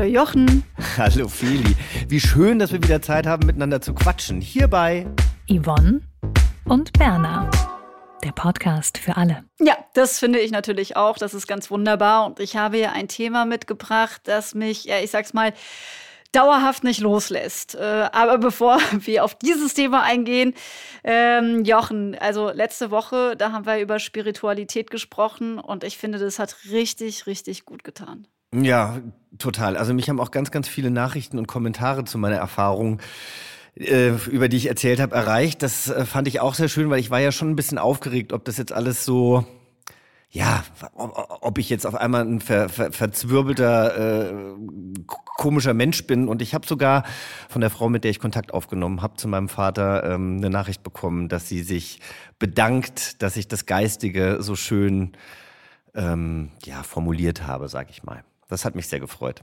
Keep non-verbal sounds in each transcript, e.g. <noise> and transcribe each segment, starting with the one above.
Hallo Jochen. <laughs> Hallo Feli. Wie schön, dass wir wieder Zeit haben, miteinander zu quatschen. Hierbei Yvonne und Berna. Der Podcast für alle. Ja, das finde ich natürlich auch. Das ist ganz wunderbar. Und ich habe hier ein Thema mitgebracht, das mich, ja, ich sag's mal, dauerhaft nicht loslässt. Äh, aber bevor <laughs> wir auf dieses Thema eingehen, ähm, Jochen, also letzte Woche, da haben wir über Spiritualität gesprochen und ich finde, das hat richtig, richtig gut getan. Ja, total. Also mich haben auch ganz, ganz viele Nachrichten und Kommentare zu meiner Erfahrung äh, über die ich erzählt habe, erreicht. Das äh, fand ich auch sehr schön, weil ich war ja schon ein bisschen aufgeregt, ob das jetzt alles so, ja, ob ich jetzt auf einmal ein ver, ver, verzwirbelter, äh, komischer Mensch bin. Und ich habe sogar von der Frau, mit der ich Kontakt aufgenommen habe, zu meinem Vater ähm, eine Nachricht bekommen, dass sie sich bedankt, dass ich das Geistige so schön ähm, ja, formuliert habe, sag ich mal. Das hat mich sehr gefreut.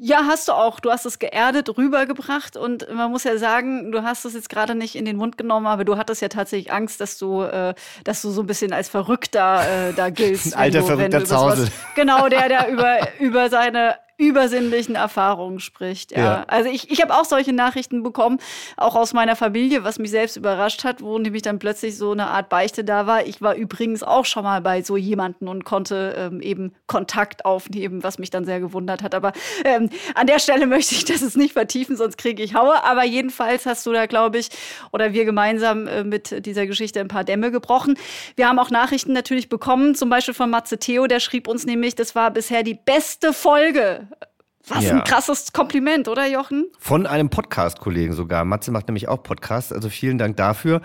Ja, hast du auch. Du hast es geerdet rübergebracht und man muss ja sagen, du hast es jetzt gerade nicht in den Mund genommen, aber du hattest ja tatsächlich Angst, dass du, äh, dass du so ein bisschen als Verrückter äh, da giltst. Ein <laughs> alter du, Verrückter zu Hause. Genau, der, der über, über seine übersinnlichen Erfahrungen spricht. Ja. Ja. Also ich, ich habe auch solche Nachrichten bekommen, auch aus meiner Familie, was mich selbst überrascht hat, wo nämlich dann plötzlich so eine Art Beichte da war. Ich war übrigens auch schon mal bei so jemanden und konnte ähm, eben Kontakt aufnehmen, was mich dann sehr gewundert hat. Aber ähm, an der Stelle <laughs> möchte ich das jetzt nicht vertiefen, sonst kriege ich Haue. Aber jedenfalls hast du da, glaube ich, oder wir gemeinsam äh, mit dieser Geschichte ein paar Dämme gebrochen. Wir haben auch Nachrichten natürlich bekommen, zum Beispiel von Matze Theo, der schrieb uns nämlich, das war bisher die beste Folge was Ja. ein krasses Kompliment, oder Jochen? Von einem Podcast-Kollegen sogar. Matze macht nämlich auch Podcasts, also vielen Dank dafür.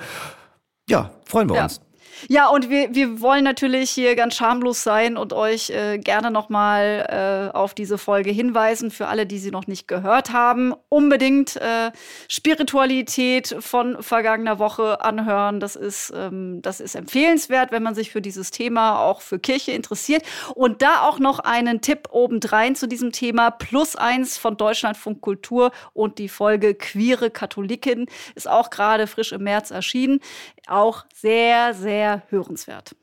Ja, freuen wir Ja. uns. Ja, und wir, wir wollen natürlich hier ganz schamlos sein und euch äh, gerne nochmal äh, auf diese Folge hinweisen, für alle, die sie noch nicht gehört haben. Unbedingt äh, Spiritualität von vergangener Woche anhören. Das ist, ähm, das ist empfehlenswert, wenn man sich für dieses Thema, auch für Kirche interessiert. Und da auch noch einen Tipp obendrein zu diesem Thema. Plus eins von Deutschlandfunk Kultur und die Folge Queere Katholikin ist auch gerade frisch im März erschienen. Auch sehr, sehr hörenswert.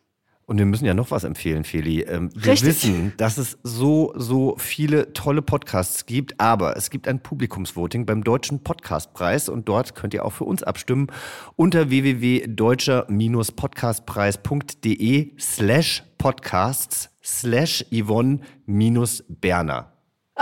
Und wir müssen ja noch was empfehlen, Feli. Ähm, wir Richtig. wissen, dass es so, so viele tolle Podcasts gibt, aber es gibt ein Publikumsvoting beim Deutschen Podcastpreis und dort könnt ihr auch für uns abstimmen unter www.deutscher-podcastpreis.de slash podcasts slash Yvonne minus Berner.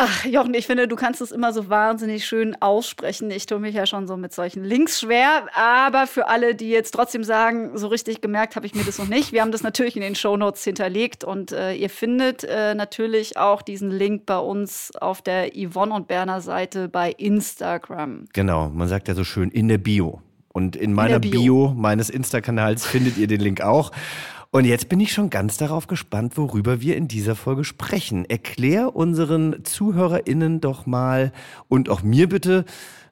Ach, Jochen, ich finde, du kannst es immer so wahnsinnig schön aussprechen. Ich tue mich ja schon so mit solchen Links schwer. Aber für alle, die jetzt trotzdem sagen, so richtig gemerkt habe ich mir das noch nicht. Wir haben das natürlich in den Shownotes hinterlegt und äh, ihr findet äh, natürlich auch diesen Link bei uns auf der Yvonne und Berner Seite bei Instagram. Genau, man sagt ja so schön in der Bio. Und in meiner Bio. Bio. meines Insta-Kanals findet ihr den Link auch. Und jetzt bin ich schon ganz darauf gespannt, worüber wir in dieser Folge sprechen. Erklär unseren ZuhörerInnen doch mal und auch mir bitte,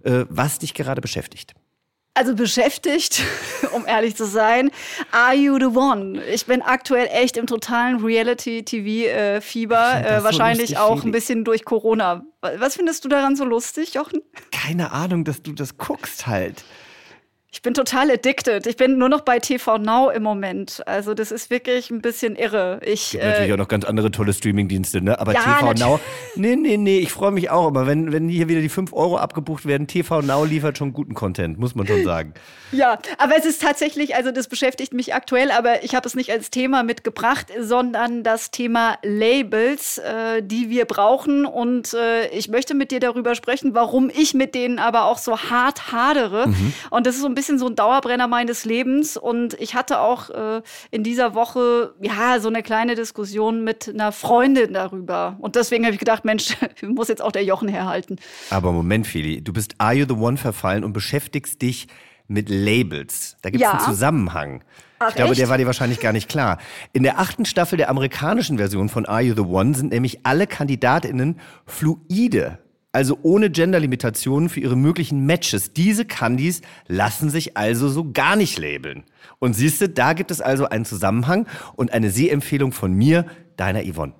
äh, was dich gerade beschäftigt. Also beschäftigt, <laughs> um ehrlich zu sein, Are You the One? Ich bin aktuell echt im totalen Reality-TV-Fieber. Äh, so wahrscheinlich lustig, auch ein bisschen durch Corona. Was findest du daran so lustig, Jochen? Keine Ahnung, dass du das guckst halt. Ich bin total addicted. Ich bin nur noch bei TV Now im Moment. Also das ist wirklich ein bisschen irre. Ich, Gibt natürlich äh, auch noch ganz andere tolle Streamingdienste, ne? Aber Ja, TV Now, nee, nee, nee, ich freue mich auch. Aber wenn, wenn hier wieder die 5 Euro abgebucht werden, TV Now liefert schon guten Content, muss man schon sagen. <laughs> ja, aber es ist tatsächlich, also das beschäftigt mich aktuell, aber ich habe es nicht als Thema mitgebracht, sondern das Thema Labels, äh, die wir brauchen. Und äh, ich möchte mit dir darüber sprechen, warum ich mit denen aber auch so hart hadere. Und das ist so ein bisschen so ein Dauerbrenner meines Lebens. Und ich hatte auch äh, in dieser Woche ja so eine kleine Diskussion mit einer Freundin darüber. Und deswegen habe ich gedacht, Mensch, <laughs> muss jetzt auch der Jochen herhalten. Aber Moment, Feli, du bist Are You the One verfallen und beschäftigst dich mit Labels. Da gibt es Ja. einen Zusammenhang. Ach, ich glaube, echt? der war dir wahrscheinlich gar nicht klar. In der achten Staffel der amerikanischen Version von Are You the One sind nämlich alle KandidatInnen fluide also ohne Genderlimitationen für ihre möglichen Matches. Diese Candies lassen sich also so gar nicht labeln. Und siehst du, da gibt es also einen Zusammenhang und eine Sehempfehlung von mir, deiner Yvonne.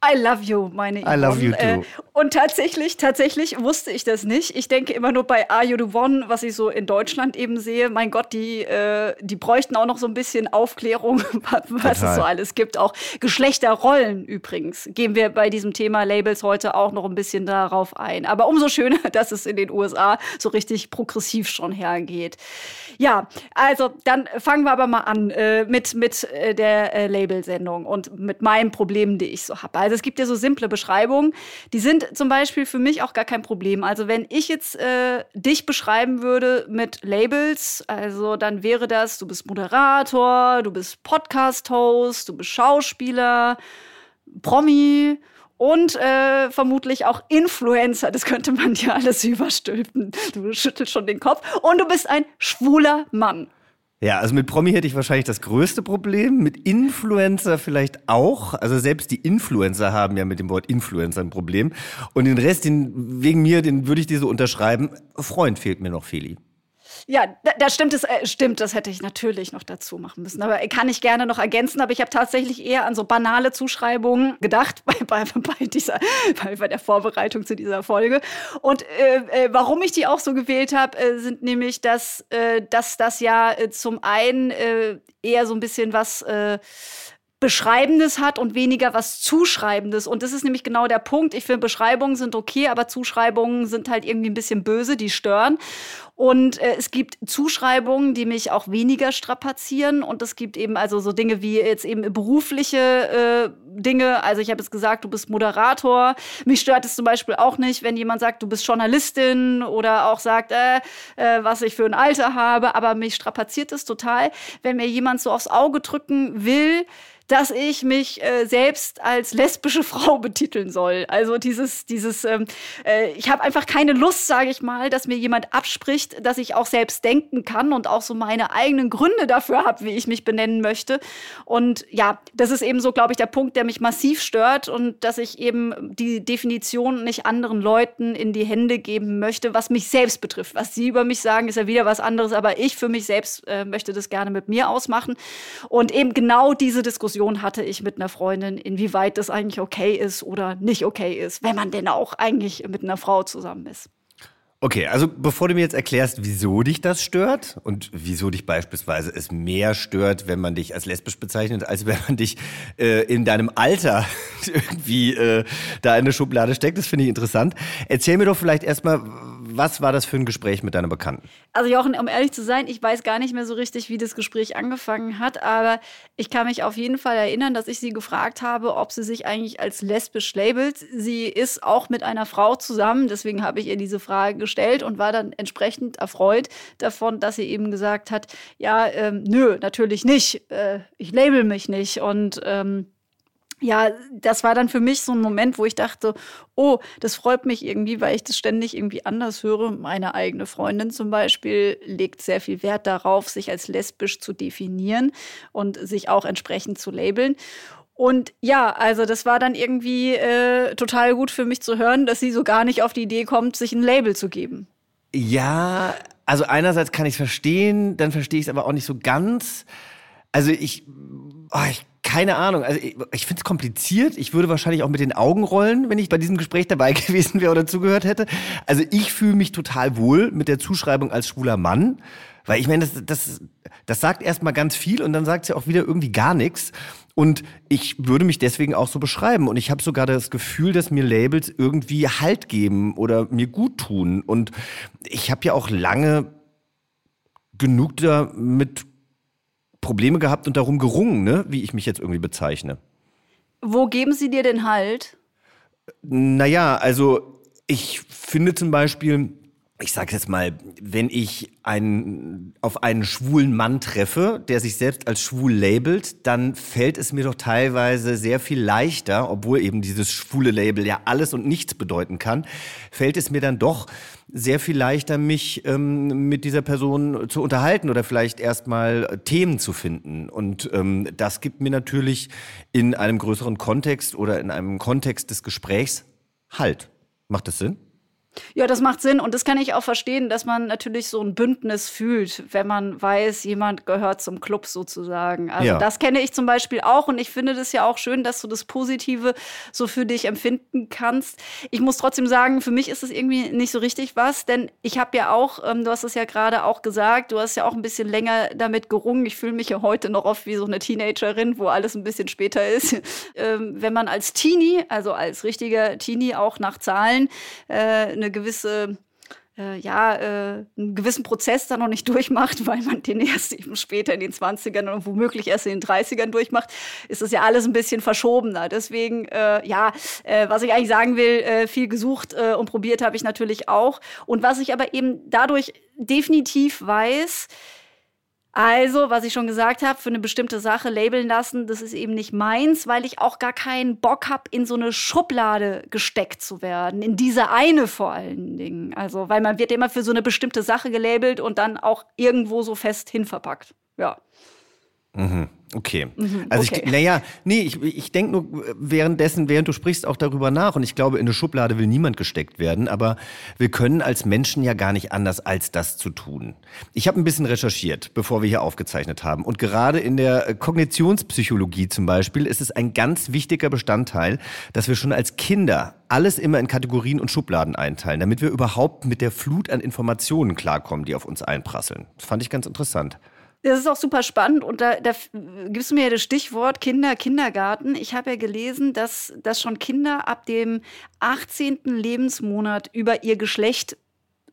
I love you, meine Yvonne. I love you too. Äh, und tatsächlich, tatsächlich wusste ich das nicht. Ich denke immer nur bei Are You the One, was ich so in Deutschland eben sehe. Mein Gott, die, äh, die bräuchten auch noch so ein bisschen Aufklärung, <laughs> was Total. es so alles gibt. Auch Geschlechterrollen übrigens. Gehen wir bei diesem Thema Labels heute auch noch ein bisschen darauf ein. Aber umso schöner, <laughs> dass es in den USA so richtig progressiv schon hergeht. Ja, also dann fangen wir aber mal an äh, mit, mit äh, der äh, Labelsendung und mit meinen Problemen, die ich so habe. Also es gibt ja so simple Beschreibungen, die sind zum Beispiel für mich auch gar kein Problem. Also wenn ich jetzt äh, dich beschreiben würde mit Labels, also dann wäre das, du bist Moderator, du bist Podcast-Host, du bist Schauspieler, Promi und äh, vermutlich auch Influencer. Das könnte man dir alles überstülpen. Du schüttelst schon den Kopf. Und du bist ein schwuler Mann. Ja, also mit Promi hätte ich wahrscheinlich das größte Problem. Mit Influencer vielleicht auch. Also selbst die Influencer haben ja mit dem Wort Influencer ein Problem. Und den Rest, den, wegen mir, den würde ich dir so unterschreiben. Freund fehlt mir noch, Feli. Ja, da, da stimmt es, äh, stimmt, das hätte ich natürlich noch dazu machen müssen. Aber kann ich gerne noch ergänzen. Aber ich habe tatsächlich eher an so banale Zuschreibungen gedacht <laughs> bei, bei, bei, dieser, bei, bei der Vorbereitung zu dieser Folge. Und äh, äh, warum ich die auch so gewählt habe, äh, sind nämlich, dass, äh, dass das ja äh, zum einen äh, eher so ein bisschen was äh, Beschreibendes hat und weniger was Zuschreibendes. Und das ist nämlich genau der Punkt. Ich finde, Beschreibungen sind okay, aber Zuschreibungen sind halt irgendwie ein bisschen böse, die stören. Und äh, es gibt Zuschreibungen, die mich auch weniger strapazieren. Und es gibt eben also so Dinge wie jetzt eben berufliche äh, Dinge. Also ich habe jetzt gesagt, du bist Moderator. Mich stört es zum Beispiel auch nicht, wenn jemand sagt, du bist Journalistin oder auch sagt, äh, äh, was ich für ein Alter habe. Aber mich strapaziert es total, wenn mir jemand so aufs Auge drücken will, dass ich mich äh, selbst als lesbische <laughs> Frau betiteln soll. Also dieses, dieses, ähm, äh, ich habe einfach keine Lust, sage ich mal, dass mir jemand abspricht, dass ich auch selbst denken kann und auch so meine eigenen Gründe dafür habe, wie ich mich benennen möchte. Und ja, das ist eben so, glaube ich, der Punkt, der mich massiv stört und dass ich eben die Definition nicht anderen Leuten in die Hände geben möchte, was mich selbst betrifft. Was sie über mich sagen, ist ja wieder was anderes, aber ich für mich selbst äh, möchte das gerne mit mir ausmachen. Und eben genau diese Diskussion hatte ich mit einer Freundin, inwieweit das eigentlich okay ist oder nicht okay ist, wenn man denn auch eigentlich mit einer Frau zusammen ist. Okay, also bevor du mir jetzt erklärst, wieso dich das stört und wieso dich beispielsweise es mehr stört, wenn man dich als lesbisch bezeichnet, als wenn man dich äh, in deinem Alter <laughs> irgendwie äh, da in eine Schublade steckt, das finde ich interessant. Erzähl mir doch vielleicht erstmal, was war das für ein Gespräch mit deiner Bekannten? Also Jochen, um ehrlich zu sein, ich weiß gar nicht mehr so richtig, wie das Gespräch angefangen hat, aber ich kann mich auf jeden Fall erinnern, dass ich sie gefragt habe, ob sie sich eigentlich als lesbisch labelt. Sie ist auch mit einer Frau zusammen, deswegen habe ich ihr diese Frage gestellt und war dann entsprechend erfreut davon, dass sie eben gesagt hat, ja, ähm, nö, natürlich nicht, äh, ich label mich nicht und ähm, ja, das war dann für mich so ein Moment, wo ich dachte, oh, das freut mich irgendwie, weil ich das ständig irgendwie anders höre. Meine eigene Freundin zum Beispiel legt sehr viel Wert darauf, sich als lesbisch zu definieren und sich auch entsprechend zu labeln. Und ja, also das war dann irgendwie äh, total gut für mich zu hören, dass sie so gar nicht auf die Idee kommt, sich ein Label zu geben. Ja, also einerseits kann ich es verstehen, dann verstehe ich es aber auch nicht so ganz. Also ich, oh, ich keine Ahnung. Also ich, ich finde es kompliziert. Ich würde wahrscheinlich auch mit den Augen rollen, wenn ich bei diesem Gespräch dabei <laughs> gewesen wäre oder zugehört hätte. Also ich fühle mich total wohl mit der Zuschreibung als schwuler Mann. Weil ich meine, das, das, das sagt erstmal ganz viel und dann sagt es ja auch wieder irgendwie gar nichts. Und ich würde mich deswegen auch so beschreiben. Und ich habe sogar das Gefühl, dass mir Labels irgendwie Halt geben oder mir gut tun. Und ich habe ja auch lange genug damit Probleme gehabt und darum gerungen, ne? wie ich mich jetzt irgendwie bezeichne. Wo geben sie dir denn Halt? Naja, also ich finde zum Beispiel, ich sage jetzt mal, wenn ich einen, auf einen schwulen Mann treffe, der sich selbst als schwul labelt, dann fällt es mir doch teilweise sehr viel leichter, obwohl eben dieses schwule Label ja alles und nichts bedeuten kann, fällt es mir dann doch sehr viel leichter, mich ähm, mit dieser Person zu unterhalten oder vielleicht erstmal Themen zu finden. Und ähm, das gibt mir natürlich in einem größeren Kontext oder in einem Kontext des Gesprächs Halt. Macht das Sinn? Ja, das macht Sinn und das kann ich auch verstehen, dass man natürlich so ein Bündnis fühlt, wenn man weiß, jemand gehört zum Club sozusagen. Also ja. das kenne ich zum Beispiel auch und ich finde das ja auch schön, dass du das Positive so für dich empfinden kannst. Ich muss trotzdem sagen, für mich ist es irgendwie nicht so richtig was, denn ich habe ja auch, ähm, du hast es ja gerade auch gesagt, du hast ja auch ein bisschen länger damit gerungen. Ich fühle mich ja heute noch oft wie so eine Teenagerin, wo alles ein bisschen später ist. <laughs> ähm, wenn man als Teenie, also als richtiger Teenie auch nach Zahlen, äh, eine eine gewisse äh, ja, äh, einen gewissen Prozess da noch nicht durchmacht, <laughs> weil man den erst eben später in den 20ern und womöglich erst in den 30ern durchmacht, ist das ja alles ein bisschen verschobener. Deswegen, äh, ja, äh, was ich eigentlich sagen will, äh, viel gesucht äh, und probiert habe ich natürlich auch. Und was ich aber eben dadurch definitiv weiß, also, was ich schon gesagt habe, für eine bestimmte Sache labeln lassen, das ist eben nicht meins, weil ich auch gar keinen Bock habe, in so eine Schublade gesteckt zu werden. In diese eine vor allen Dingen. Also, weil man wird immer für so eine bestimmte Sache gelabelt und dann auch irgendwo so fest hinverpackt. Ja. Mhm. Okay. Mhm, also okay. ich, naja, nee, ich, ich denke nur währenddessen, während du sprichst, auch darüber nach. Und ich glaube, in eine Schublade will niemand gesteckt werden. Aber wir können als Menschen ja gar nicht anders, als das zu tun. Ich habe ein bisschen recherchiert, bevor wir hier aufgezeichnet haben. Und gerade in der Kognitionspsychologie zum Beispiel ist es ein ganz wichtiger Bestandteil, dass wir schon als Kinder alles immer in Kategorien und Schubladen einteilen, damit wir überhaupt mit der Flut an Informationen klarkommen, die auf uns einprasseln. Das fand ich ganz interessant. Das ist auch super spannend und da, da gibst du mir ja das Stichwort Kinder, Kindergarten. Ich habe ja gelesen, dass, dass schon Kinder ab dem 18. Lebensmonat über ihr Geschlecht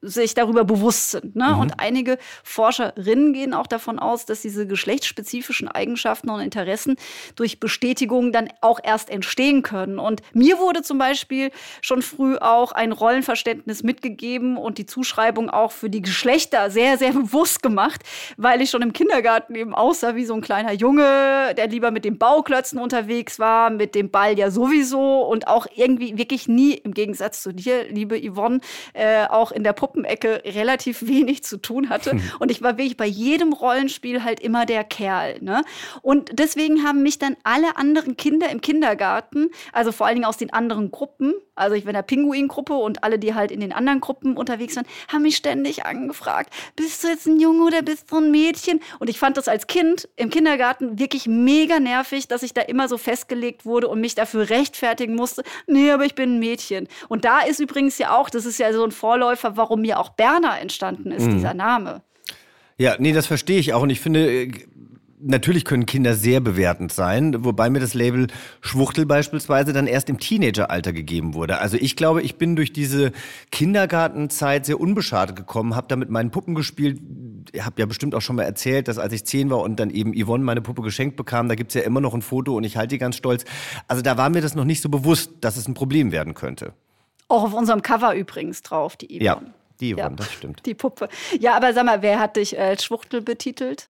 sich darüber bewusst sind. Ne? Mhm. Und einige Forscherinnen gehen auch davon aus, dass diese geschlechtsspezifischen Eigenschaften und Interessen durch Bestätigung dann auch erst entstehen können. Und mir wurde zum Beispiel schon früh auch ein Rollenverständnis mitgegeben und die Zuschreibung auch für die Geschlechter sehr, sehr <laughs> bewusst gemacht, weil ich schon im Kindergarten eben aussah wie so ein kleiner Junge, der lieber mit den Bauklötzen unterwegs war, mit dem Ball ja sowieso und auch irgendwie wirklich nie, im Gegensatz zu dir, liebe Yvonne, äh, auch in der Puppe Puppenecke relativ <laughs> wenig zu tun hatte. Hm. Und ich war wirklich bei jedem Rollenspiel halt immer der Kerl. Ne? Und deswegen haben mich dann alle anderen Kinder im Kindergarten, also vor allen Dingen aus den anderen Gruppen, also ich war in der Pinguin-Gruppe und alle, die halt in den anderen Gruppen unterwegs waren, haben mich ständig angefragt, bist du jetzt ein Junge oder bist du ein Mädchen? Und ich fand das als Kind im Kindergarten wirklich mega nervig, dass ich da immer so festgelegt wurde und mich dafür rechtfertigen musste, nee, aber ich bin ein Mädchen. Und da ist übrigens ja auch, das ist ja so ein Vorläufer, warum mir auch Berner entstanden ist, mhm. dieser Name. Ja, nee, das verstehe ich auch. Und ich finde, äh, natürlich können Kinder sehr bewertend sein, wobei mir das Label Schwuchtel beispielsweise dann erst im Teenageralter gegeben wurde. Also ich glaube, ich bin durch diese Kindergartenzeit sehr unbeschadet gekommen, habe da mit meinen Puppen gespielt. Ich habe ja bestimmt auch schon mal erzählt, dass als ich zehn war und dann eben Yvonne meine Puppe geschenkt bekam, da gibt's ja immer noch ein Foto und ich halte die ganz stolz. Also da war mir das noch nicht so bewusst, dass es ein Problem werden könnte. Auch auf unserem Cover übrigens drauf, die Yvonne. Ja, die Yvonne, ja, das stimmt. Die Puppe. Ja, aber sag mal, wer hat dich als Schwuchtel betitelt?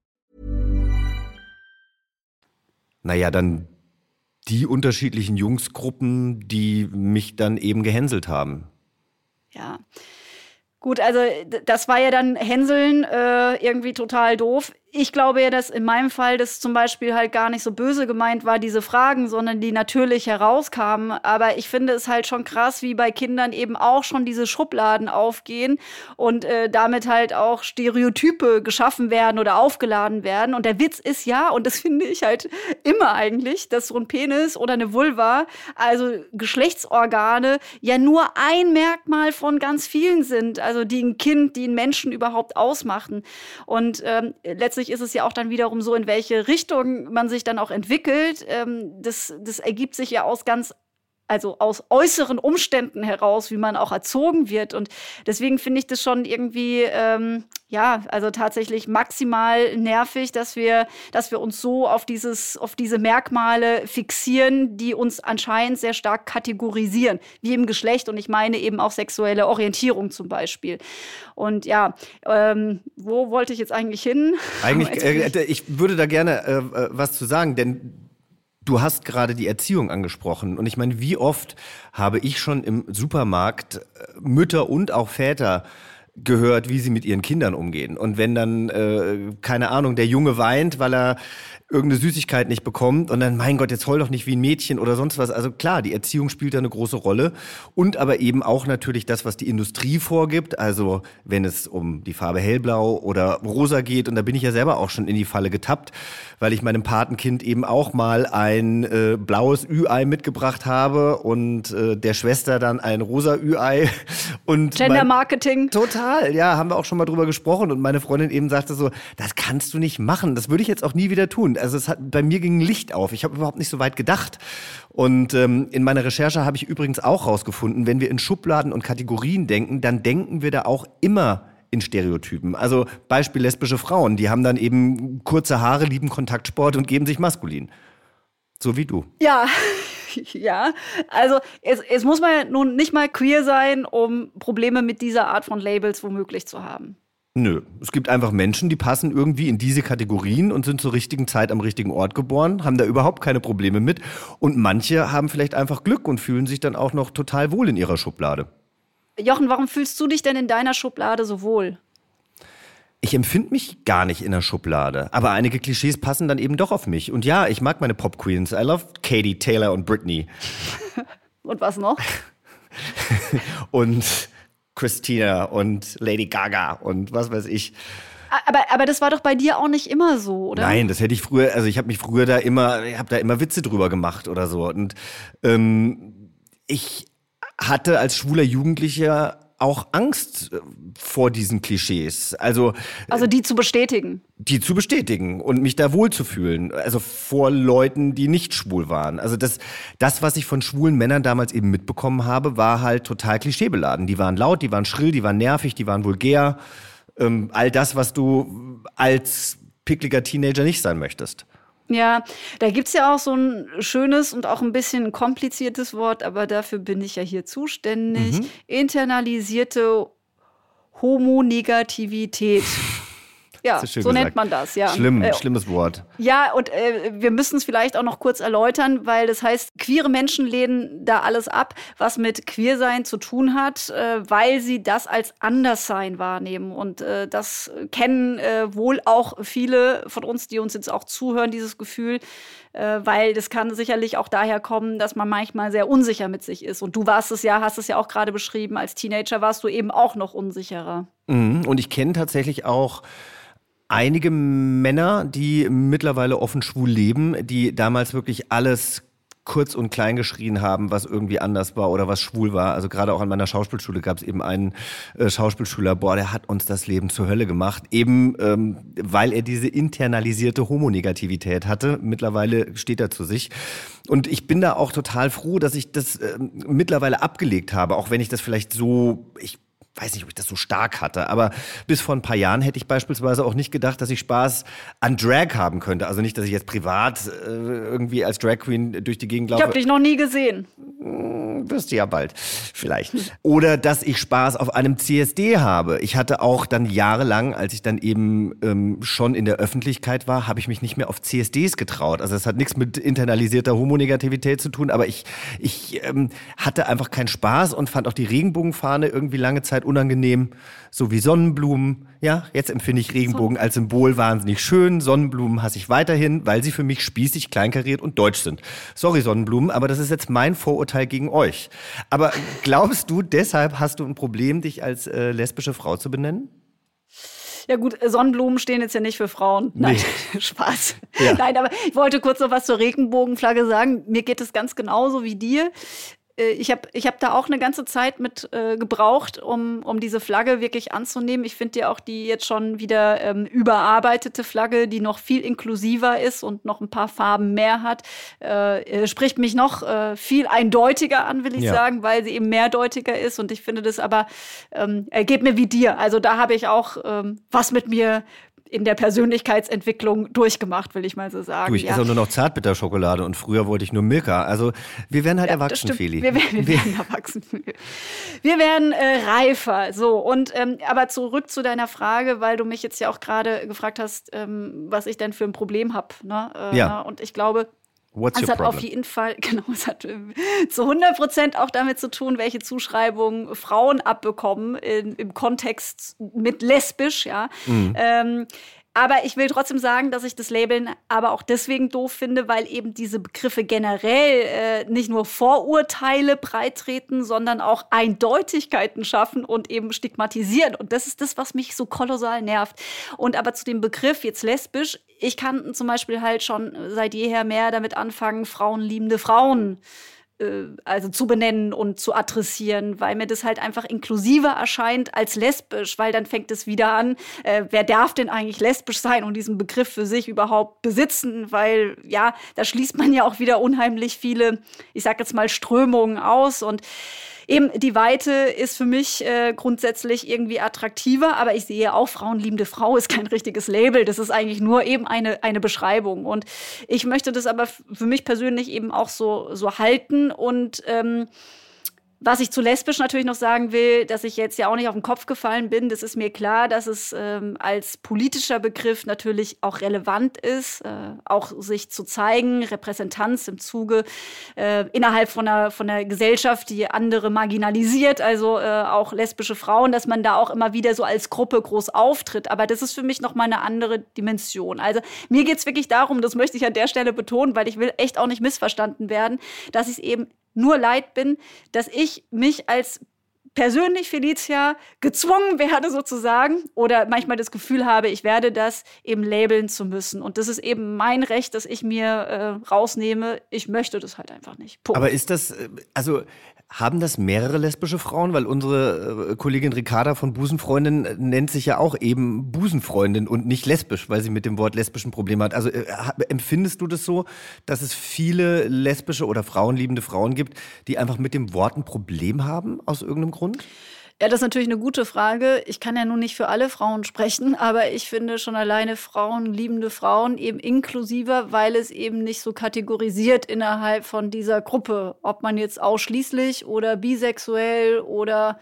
Naja, dann die unterschiedlichen Jungsgruppen, die mich dann eben gehänselt haben. Ja. Gut, also das war ja dann Hänseln äh, irgendwie total doof ich glaube ja, dass in meinem Fall das zum Beispiel halt gar nicht so böse gemeint war, diese Fragen, sondern die natürlich herauskamen. Aber ich finde es halt schon krass, wie bei Kindern eben auch schon diese Schubladen aufgehen und äh, damit halt auch Stereotype geschaffen werden oder aufgeladen werden. Und der Witz ist ja, und das <laughs> finde ich halt immer eigentlich, dass so ein Penis oder eine Vulva, also Geschlechtsorgane, ja nur ein Merkmal von ganz vielen sind, also die ein Kind, die einen Menschen überhaupt ausmachen. Und ähm, letztlich letztlich ist es ja auch dann wiederum so, in welche Richtung man sich dann auch entwickelt. Ähm, das, das ergibt sich ja aus ganz also aus äußeren Umständen heraus, wie man auch erzogen wird. Und deswegen finde ich das schon irgendwie, ähm, ja, also tatsächlich maximal nervig, dass wir, dass wir uns so auf dieses, auf diese Merkmale fixieren, die uns anscheinend sehr stark kategorisieren, wie im Geschlecht. Und ich meine eben auch sexuelle Orientierung zum Beispiel. Und ja, ähm, wo wollte ich jetzt eigentlich hin? Eigentlich, <laughs> äh, ich würde da gerne äh, äh was zu sagen, denn Du hast gerade die Erziehung angesprochen. Und ich meine, wie oft habe ich schon im Supermarkt äh, Mütter und auch Väter gehört, wie sie mit ihren Kindern umgehen. Und wenn dann, äh, keine Ahnung, der Junge weint, weil er irgendeine Süßigkeit nicht bekommt und dann, mein Gott, jetzt heul doch nicht wie ein Mädchen oder sonst was. Also klar, die Erziehung spielt da eine große Rolle und aber eben auch natürlich das, was die Industrie vorgibt. Also wenn es um die Farbe hellblau oder rosa geht und da bin ich ja selber auch schon in die Falle getappt, weil ich meinem Patenkind eben auch mal ein äh, blaues Ü-Ei mitgebracht habe und äh, der Schwester dann ein rosa Ü-Ei <laughs> und Gender Marketing. Total, ja, haben wir auch schon mal drüber gesprochen und meine Freundin eben sagte so, das kannst du nicht machen, das würde ich jetzt auch nie wieder tun also es hat bei mir ging Licht auf. Ich habe überhaupt nicht so weit gedacht. Und ähm, in meiner Recherche habe ich übrigens auch rausgefunden, wenn wir in Schubladen und Kategorien denken, dann denken wir da auch immer in Stereotypen. Also Beispiel lesbische Frauen, die haben dann eben kurze Haare, lieben Kontaktsport und geben sich maskulin. So wie du. Ja. <laughs> Ja, also es, es muss man nun nicht mal queer sein, um Probleme mit dieser Art von Labels womöglich zu haben. Nö, es gibt einfach Menschen, die passen irgendwie in diese Kategorien und sind zur richtigen Zeit am richtigen Ort geboren, haben da überhaupt keine Probleme mit. Und manche haben vielleicht einfach Glück und fühlen sich dann auch noch total wohl in ihrer Schublade. Jochen, warum fühlst du dich denn in deiner Schublade so wohl? Ich empfinde mich gar nicht in der Schublade, aber einige Klischees passen dann eben doch auf mich. Und ja, ich mag meine Pop Queens. I love Katie, Taylor und Britney. <laughs> und was noch? <laughs> und Christina und Lady Gaga und was weiß ich. Aber, aber das war doch bei dir auch nicht immer so, oder? Nein, das hätte ich früher, also ich habe mich früher da immer, ich habe da immer Witze drüber gemacht oder so. Und ähm, ich hatte als schwuler Jugendlicher auch Angst äh, vor diesen Klischees. Also, also die zu bestätigen. Die zu bestätigen und mich da wohlzufühlen. Also vor Leuten, die nicht schwul waren. Also das, das, was ich von schwulen Männern damals eben mitbekommen habe, war halt total klischeebeladen. Die waren laut, die waren schrill, die waren nervig, die waren vulgär. Ähm, all das, was du als pickliger Teenager nicht sein möchtest. Ja, da gibt es ja auch so ein schönes und auch ein bisschen kompliziertes Wort, aber dafür bin ich ja hier zuständig. Mhm. Internalisierte Homonegativität. <laughs> Ja, so gesagt. nennt man das, ja. Schlimm, äh, schlimmes Wort. Ja, und äh, wir müssen es vielleicht auch noch kurz erläutern, weil das heißt, queere Menschen lehnen da alles ab, was mit Queersein zu tun hat, äh, weil sie das als Anderssein wahrnehmen. Und äh, das kennen äh, wohl auch viele von uns, die uns jetzt auch zuhören, dieses Gefühl, äh, weil das kann sicherlich auch daher kommen, dass man manchmal sehr unsicher mit sich ist. Und du warst es ja, hast es ja auch gerade beschrieben, als Teenager warst du eben auch noch unsicherer. Mhm. Und ich kenne tatsächlich auch einige Männer, die mittlerweile offen schwul leben, die damals wirklich alles kurz und klein geschrien haben, was irgendwie anders war oder was schwul war. Also gerade auch an meiner Schauspielschule gab es eben einen äh, Schauspielschüler, boah, der hat uns das Leben zur Hölle gemacht, eben ähm, weil er diese internalisierte Homonegativität hatte. Mittlerweile steht er zu sich. Und ich bin da auch total froh, dass ich das äh, mittlerweile abgelegt habe, auch wenn ich das vielleicht so, ich weiß nicht, ob ich das so stark hatte, aber bis vor ein paar Jahren hätte ich beispielsweise auch nicht gedacht, dass ich Spaß an Drag haben könnte. Also nicht, dass ich jetzt privat äh, irgendwie als Drag Queen durch die Gegend laufe. Ich habe dich noch nie gesehen. wirst du ja bald. Vielleicht. Oder dass ich Spaß auf einem CSD habe. Ich hatte auch dann jahrelang, als ich dann eben ähm, schon in der Öffentlichkeit war, habe ich mich nicht mehr auf CSDs getraut. Also es hat nichts mit internalisierter Homonegativität zu tun, aber ich, ich ähm, hatte einfach keinen Spaß und fand auch die Regenbogenfahne irgendwie lange Zeit unangenehm. So wie Sonnenblumen. Ja, jetzt empfinde ich Regenbogen als Symbol wahnsinnig schön. Sonnenblumen hasse ich weiterhin, weil sie für mich spießig, kleinkariert und deutsch sind. Sorry, Sonnenblumen, aber das ist jetzt mein Vorurteil gegen euch. Aber glaubst du, deshalb hast du ein Problem, dich als äh, lesbische Frau zu benennen? Ja gut, Sonnenblumen stehen jetzt ja nicht für Frauen. Nein, nee. <laughs> Spaß. Ja. Nein, aber ich wollte kurz noch was zur Regenbogenflagge sagen. Mir geht es ganz genauso wie dir. Äh, ich habe ich hab da auch eine ganze Zeit mit äh, gebraucht, um, um diese Flagge wirklich anzunehmen. Ich finde ja auch die jetzt schon wieder ähm, überarbeitete Flagge, die noch viel inklusiver ist und noch ein paar Farben mehr hat, äh, äh spricht mich noch äh, viel eindeutiger an, will ich ja. sagen, weil sie eben mehrdeutiger ist. Und ich finde das aber, ähm, geht mir wie dir. Also da habe ich auch ähm, was mit mir in der Persönlichkeitsentwicklung durchgemacht, will ich mal so sagen. Du, ich ja. esse auch nur noch Zartbitterschokolade und früher wollte ich nur Milka. Also wir werden halt ja, erwachsen, Feli. Wir, wir, wir werden erwachsen. Wir werden äh, reifer. So, und ähm, aber zurück zu deiner Frage, weil du mich jetzt ja auch gerade gefragt hast, ähm, was ich denn für ein Problem habe. Ne? Äh, ja. Und ich glaube, What's es hat problem? auf jeden Fall, <laughs> genau, es hat äh, zu 100 Prozent auch damit zu tun, welche Zuschreibungen Frauen abbekommen in, im Kontext mit lesbisch, ja. Mhm. Ähm, aber ich will trotzdem sagen, dass ich das Labeln aber auch deswegen doof finde, weil eben diese Begriffe generell äh, nicht nur Vorurteile breitreten, sondern auch Eindeutigkeiten schaffen und eben stigmatisieren. Und das ist das, was mich so kolossal nervt. Und aber zu dem Begriff jetzt lesbisch, ich kann zum Beispiel halt schon seit jeher mehr damit anfangen, frauenliebende Frauen äh, also zu benennen und zu adressieren, weil mir das halt einfach inklusiver erscheint als lesbisch, weil dann fängt es wieder an, äh, wer darf denn eigentlich lesbisch sein und diesen Begriff für sich überhaupt besitzen, weil ja, da schließt man ja auch wieder unheimlich viele, ich sag jetzt mal, Strömungen aus und eben die Weite ist für mich äh, grundsätzlich irgendwie attraktiver, aber ich sehe auch Frauenliebende Frau ist kein richtiges Label. Das ist eigentlich nur eben eine, eine Beschreibung. Und ich möchte das aber für mich persönlich eben auch so, so halten und ähm, was ich zu lesbisch natürlich noch sagen will, dass ich jetzt ja auch nicht auf den Kopf gefallen bin, das ist mir klar, dass es ähm, als politischer Begriff natürlich auch relevant ist, äh, auch sich zu zeigen, Repräsentanz im Zuge äh, innerhalb von einer, von einer Gesellschaft, die andere marginalisiert, also äh, auch lesbische Frauen, dass man da auch immer wieder so als Gruppe groß auftritt. Aber das ist für mich noch mal eine andere Dimension. Also mir geht's wirklich darum, das möchte ich an der Stelle betonen, weil ich will echt auch nicht missverstanden werden, dass ich es eben nur leid bin, dass ich mich als persönlich Felicia gezwungen werde sozusagen oder manchmal das Gefühl habe, ich werde das eben labeln zu müssen. Und das ist eben mein Recht, dass ich mir äh, rausnehme. Ich möchte das halt einfach nicht. Punkt. Aber ist das, äh, also haben das mehrere lesbische Frauen? Weil unsere äh, Kollegin Ricarda von Busenfreundin äh, nennt sich ja auch eben Busenfreundin und nicht lesbisch, weil sie mit dem Wort lesbischen Probleme hat. Also äh, empfindest du das so, dass es viele lesbische oder frauenliebende Frauen gibt, die einfach mit dem Wort ein Problem haben aus irgendeinem Grund? Ja, das ist natürlich eine gute Frage. Ich kann ja nun nicht für alle Frauen sprechen, <laughs> aber ich finde schon alleine Frauen, liebende Frauen eben inklusiver, weil es eben nicht so kategorisiert innerhalb von dieser Gruppe, ob man jetzt ausschließlich oder bisexuell oder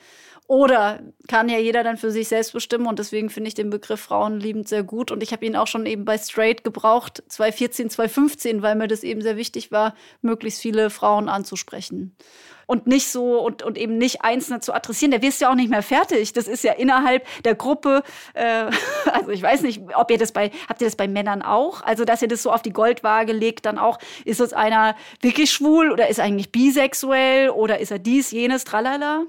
oder kann ja jeder dann für sich selbst bestimmen und deswegen finde ich den Begriff frauenliebend sehr gut und ich habe ihn auch schon eben bei Straight gebraucht, 2014, 2015, weil mir das eben sehr wichtig war, möglichst viele Frauen anzusprechen und nicht so und, und eben nicht Einzelne zu adressieren. Da wirst du ja auch nicht mehr fertig. Das ist ja innerhalb der Gruppe, äh, <laughs> also ich weiß nicht, ob ihr das bei, habt ihr das bei Männern auch? Also, dass ihr das so auf die Goldwaage legt, dann auch, ist das einer wirklich schwul oder ist eigentlich bisexuell oder ist er dies, jenes, tralala?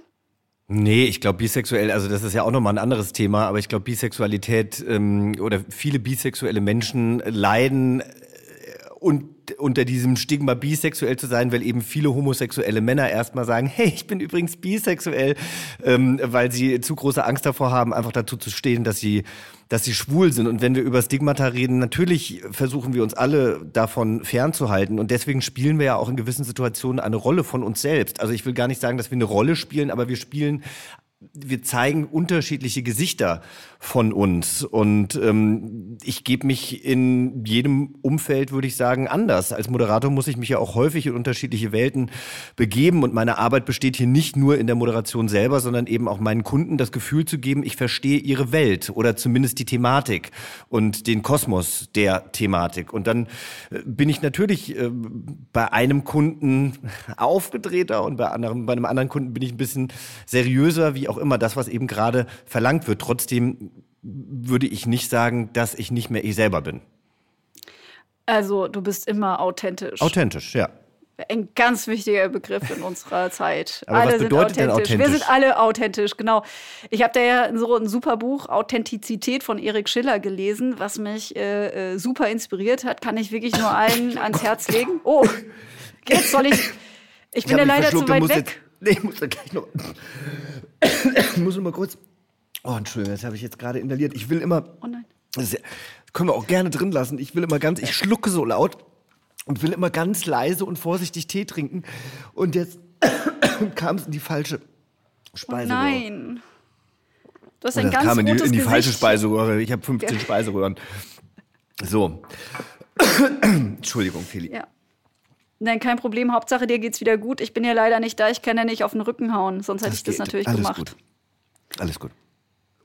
Nee, ich glaube bisexuell, also das ist ja auch nochmal ein anderes Thema, aber ich glaube Bisexualität ähm, oder viele bisexuelle Menschen leiden äh, und unter diesem Stigma bisexuell zu sein, weil eben viele homosexuelle Männer erstmal sagen, hey, ich bin übrigens bisexuell, ähm, weil sie zu große Angst davor haben, einfach dazu zu stehen, dass sie dass sie schwul sind. Und wenn wir über Stigmata reden, natürlich versuchen wir uns alle davon fernzuhalten. Und deswegen spielen wir ja auch in gewissen Situationen eine Rolle von uns selbst. Also ich will gar nicht sagen, dass wir eine Rolle spielen, aber wir spielen wir zeigen unterschiedliche Gesichter von uns. Und ähm, ich gebe mich in jedem Umfeld, würde ich sagen, anders. Als Moderator muss ich mich ja auch häufig in unterschiedliche Welten begeben. Und meine Arbeit besteht hier nicht nur in der Moderation selber, sondern eben auch meinen Kunden das Gefühl zu geben, ich verstehe ihre Welt oder zumindest die Thematik und den Kosmos der Thematik. Und dann äh, bin ich natürlich äh, bei einem Kunden <laughs> aufgedrehter und bei, anderen, bei einem anderen Kunden bin ich ein bisschen seriöser, wie auch immer das, was eben gerade verlangt wird. Trotzdem würde ich nicht sagen, dass ich nicht mehr ich selber bin. Also du bist immer authentisch. Authentisch, ja. Ein ganz wichtiger Begriff in unserer Zeit. Aber alle was bedeutet sind authentisch. denn authentisch? Wir sind alle authentisch, genau. Ich habe da ja so ein super Buch Authentizität von Erik Schiller gelesen, was mich äh, äh, super inspiriert hat. Kann ich wirklich nur allen ans Herz legen. Oh, jetzt soll ich. Ich bin ja leider zu weit weg. Jetzt, nee, ich muss da gleich noch. <coughs> ich muss noch mal kurz. Oh, Entschuldigung, das habe ich jetzt gerade inhaliert. Ich will immer. Oh nein. Das können wir auch gerne drin lassen. Ich will immer ganz. Ich schlucke so laut und will immer ganz leise und vorsichtig Tee trinken. Und jetzt <coughs> kam es in die falsche Speiseröhre. Oh nein. Du hast ein das ganz kam in die, in die falsche. Speiseröhre. Ich habe 15 ja. Speiseröhren. So. <coughs> Entschuldigung, Feli. Ja. Nein, kein Problem. Hauptsache, dir geht's wieder gut. Ich bin ja leider nicht da. Ich kann ja nicht auf den Rücken hauen. Sonst hätte das ich das natürlich Alles gemacht. Gut. Alles gut.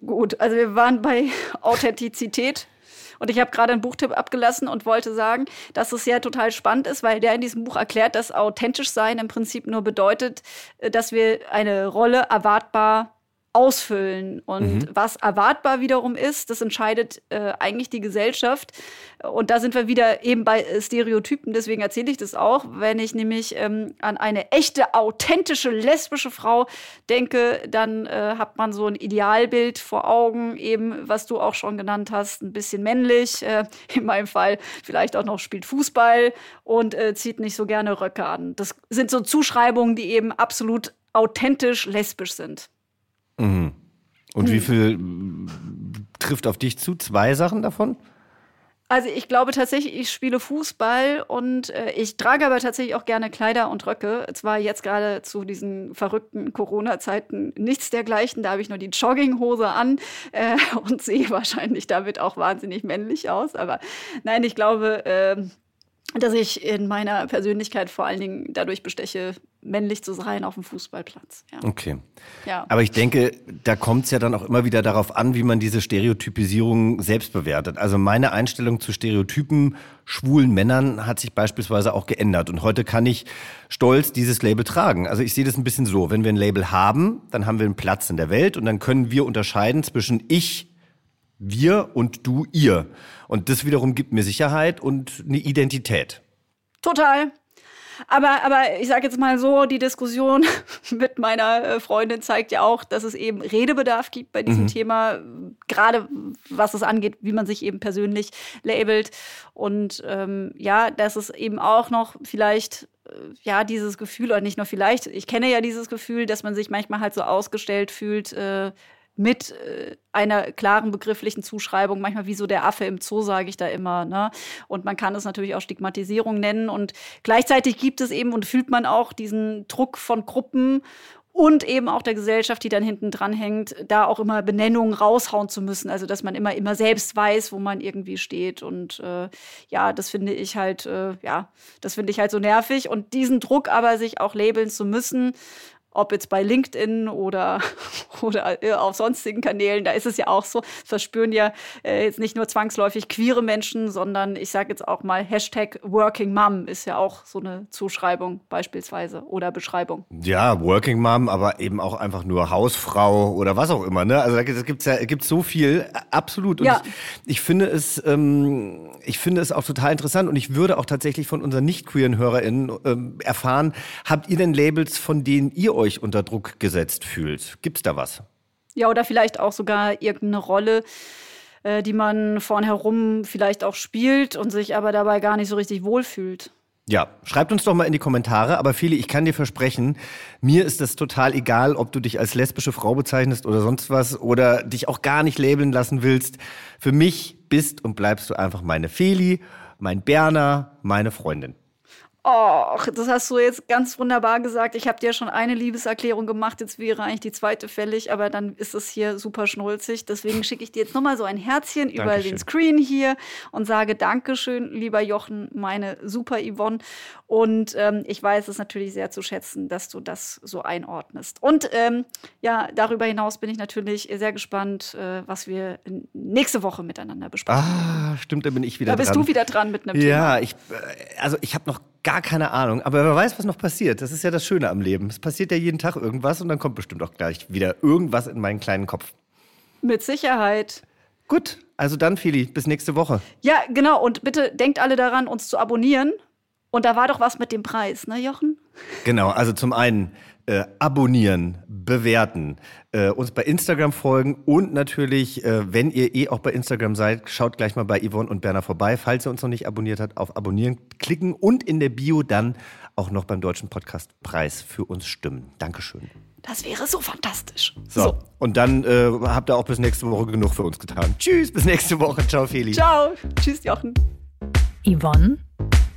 Gut, also wir waren bei <laughs> Authentizität. Und ich habe gerade einen Buchtipp abgelassen und wollte sagen, dass es ja total spannend ist, weil der in diesem Buch erklärt, dass authentisch sein im Prinzip nur bedeutet, äh, dass wir eine Rolle erwartbar ausfüllen. Und mhm. was erwartbar wiederum ist, das entscheidet äh, eigentlich die Gesellschaft. Und da sind wir wieder eben bei äh, Stereotypen. Deswegen erzähle ich das auch. Wenn ich nämlich ähm, an eine echte, authentische, lesbische Frau denke, dann äh, hat man so ein Idealbild vor Augen, eben, was du auch schon genannt hast, ein bisschen männlich. Äh, <laughs> in meinem Fall vielleicht auch noch spielt Fußball und äh, zieht nicht so gerne Röcke an. Das sind so Zuschreibungen, die eben absolut authentisch lesbisch sind. Mhm. Und hm. wie viel trifft auf dich zu? Zwei Sachen davon? Also ich glaube tatsächlich, ich spiele Fußball und äh, ich trage aber tatsächlich auch gerne Kleider und Röcke. Zwar jetzt gerade zu diesen verrückten Corona-Zeiten nichts dergleichen, da habe ich nur die Jogginghose an äh, <laughs> und sehe wahrscheinlich damit auch wahnsinnig männlich aus. Aber nein, ich glaube, äh, dass ich in meiner Persönlichkeit vor allen Dingen dadurch besteche, männlich zu sein auf dem Fußballplatz. Ja. Okay. Ja. Aber ich denke, da kommt es ja dann auch immer wieder darauf an, wie man diese Stereotypisierung selbst bewertet. Also meine Einstellung zu Stereotypen schwulen Männern hat sich beispielsweise auch geändert. Und heute kann ich stolz dieses Label tragen. Also ich sehe das ein bisschen so, wenn wir ein Label haben, dann haben wir einen Platz in der Welt und dann können wir unterscheiden zwischen ich, wir und du, ihr. Und das wiederum gibt mir Sicherheit und eine Identität. Total. Aber, aber ich sage jetzt mal so, die Diskussion <laughs> mit meiner äh, Freundin zeigt ja auch, dass es eben Redebedarf gibt bei diesem mhm. Thema, gerade was es angeht, wie man sich eben persönlich labelt. Und ähm, ja, dass es eben auch noch vielleicht äh, ja, dieses Gefühl, oder nicht nur vielleicht, ich kenne ja dieses Gefühl, dass man sich manchmal halt so ausgestellt fühlt, äh, mit äh, einer klaren begrifflichen Zuschreibung, manchmal wie so der Affe im Zoo, sage ich da immer. Ne? Und man kann es natürlich auch Stigmatisierung nennen. Und gleichzeitig gibt es eben und fühlt man auch diesen Druck von Gruppen und eben auch der Gesellschaft, die dann hinten dran hängt, da auch immer Benennungen raushauen zu müssen. Also dass man immer immer selbst weiß, wo man irgendwie steht. Und äh, ja, das finde ich halt, äh, ja, das finde ich halt so nervig. Und diesen Druck aber sich auch labeln zu müssen ob jetzt bei LinkedIn oder, <laughs> oder äh, auf sonstigen Kanälen, da ist es ja auch so, verspüren ja äh, jetzt nicht nur zwangsläufig queere Menschen, sondern ich sage jetzt auch mal Hashtag Working Mom ist ja auch so eine Zuschreibung beispielsweise oder Beschreibung. Ja, Working Mom, aber eben auch einfach nur Hausfrau oder was auch immer. Ne? Also da gibt es ja gibt's so viel, absolut. Und ja. ich, ich, finde es, ähm, ich finde es auch total interessant und ich würde auch tatsächlich von unseren nicht queeren HörerInnen ähm, erfahren, habt ihr denn Labels, von denen ihr euch euch unter Druck gesetzt fühlt. Gibt es da was? Ja, oder vielleicht auch sogar irgendeine Rolle, äh, die man vornherum vielleicht auch spielt und sich aber dabei gar nicht so richtig wohlfühlt. Ja, schreibt uns doch mal in die Kommentare, aber Feli, ich kann dir versprechen, mir ist es total egal, ob du dich als lesbische Frau bezeichnest oder sonst was oder dich auch gar nicht labeln lassen willst. Für mich bist und bleibst du einfach meine Feli, mein Berner, meine Freundin. Oh, das hast du jetzt ganz wunderbar gesagt. Ich habe dir schon eine Liebeserklärung gemacht. Jetzt wäre eigentlich die zweite fällig, aber dann ist es hier super schnulzig. Deswegen schicke ich dir jetzt nochmal so ein Herzchen Dankeschön. über den Screen hier und sage Dankeschön, lieber Jochen, meine super Yvonne. Und ähm, ich weiß es natürlich sehr zu schätzen, dass du das so einordnest. Und ähm, ja, darüber hinaus bin ich natürlich sehr gespannt, äh, was wir nächste Woche miteinander besprechen. Ah, stimmt, da bin ich wieder dran. Da bist du wieder dran mit einem ja, Thema. Ja, ich, äh, also ich habe noch gar keine Ahnung. Aber wer weiß, was noch passiert. Das ist ja das Schöne am Leben. Es passiert ja jeden Tag irgendwas und dann kommt bestimmt auch gleich wieder irgendwas in meinen kleinen Kopf. Mit Sicherheit. Gut, also dann, Fili, bis nächste Woche. Ja, genau. Und bitte denkt alle daran, uns zu abonnieren. Und da war doch was mit dem Preis, ne, Jochen? Genau, also zum einen äh, abonnieren, bewerten, äh, uns bei Instagram folgen und natürlich, äh, wenn ihr eh auch bei Instagram seid, schaut gleich mal bei Yvonne und Berner vorbei. Falls ihr uns noch nicht abonniert habt, auf Abonnieren klicken und in der Bio dann auch noch beim Deutschen Podcastpreis für uns stimmen. Dankeschön. Das wäre so fantastisch. So, so. und dann äh, habt ihr auch bis nächste Woche genug für uns getan. Tschüss, bis nächste Woche. Ciao, Feli. Ciao. Tschüss, Jochen. Yvonne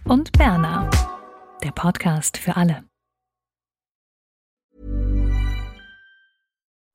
und Berner. Der Podcast für alle.